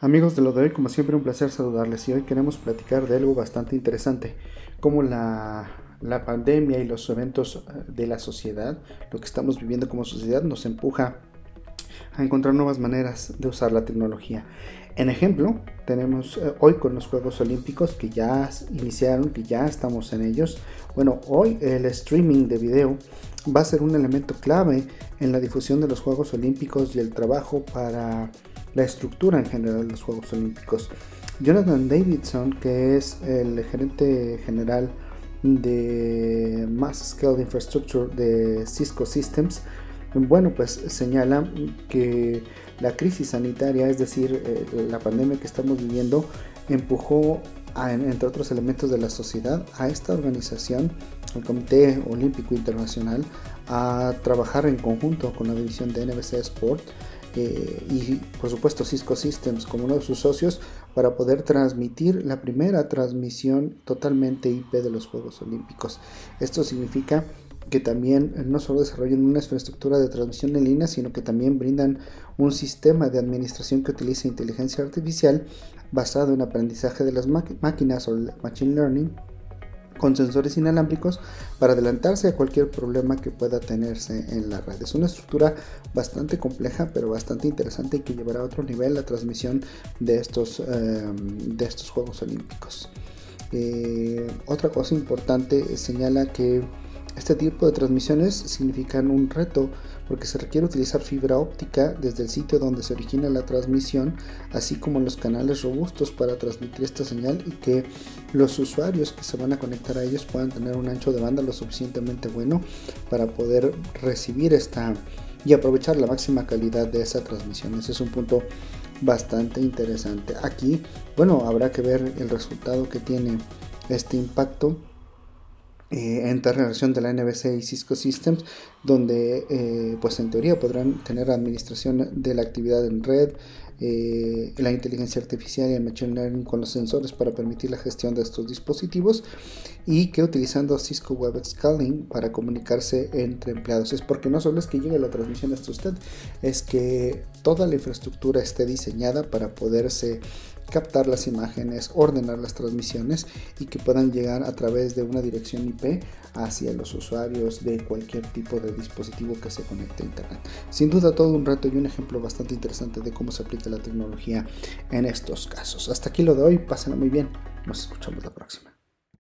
Amigos de lo de hoy, como siempre un placer saludarles y hoy queremos platicar de algo bastante interesante, como la, la, pandemia y los eventos eh, de la sociedad, lo que estamos viviendo como sociedad nos empuja a encontrar nuevas maneras de usar la tecnología. En ejemplo, tenemos eh, hoy con los Juegos Olímpicos que ya iniciaron, que ya estamos en ellos. Bueno, hoy el streaming de video va a ser un elemento clave en la difusión de los Juegos Olímpicos y el trabajo para la estructura en general de los Juegos Olímpicos. Jonathan Davidson, que es el gerente general de Mass Scale Infrastructure de Cisco Systems, bueno, pues señala que la crisis sanitaria, es decir, eh, la pandemia que estamos viviendo, empujó, entre otros elementos de la sociedad, a esta organización, el Comité Olímpico Internacional, a trabajar en conjunto con la división de NBC Sport eh, y por supuesto Cisco Systems como uno de sus socios para poder transmitir la primera transmisión totalmente IP de los Juegos Olímpicos. Esto significa que también no solo desarrollan una infraestructura de transmisión en línea, sino que también brindan un sistema de administración que utiliza inteligencia artificial basado en aprendizaje de las máquinas o machine learning con sensores inalámbricos para adelantarse a cualquier problema que pueda tenerse en la red. Es una estructura bastante compleja pero bastante interesante y que llevará a otro nivel la transmisión de estos, em, de estos Juegos Olímpicos. Eh, otra cosa importante señala que este tipo de transmisiones significan un reto porque se requiere utilizar fibra óptica desde el sitio donde se origina la transmisión, así como los canales robustos para transmitir esta señal y que los usuarios que se van a conectar a ellos puedan tener un ancho de banda lo suficientemente bueno para poder recibir esta y aprovechar la máxima calidad de esa transmisión. Ese es un punto bastante interesante. Aquí, bueno, habrá que ver el resultado que tiene este impacto eh, en relación de la NBC y Cisco Systems, donde eh, pues en teoría podrán tener administración de la actividad en red, eh, la inteligencia artificial y el machine learning con los sensores para permitir la gestión de estos dispositivos y que utilizando Cisco Web Scaling para comunicarse entre empleados. Es porque no solo es que llegue la transmisión hasta usted, es que toda la infraestructura esté diseñada para poderse captar las imágenes, ordenar las transmisiones y que puedan llegar a través de una dirección IP hacia los usuarios de cualquier tipo de dispositivo que se conecte a Internet. Sin duda todo un reto y un ejemplo bastante interesante de cómo se aplica la tecnología en estos casos. Hasta aquí lo de hoy, pásenlo muy bien, nos escuchamos la próxima.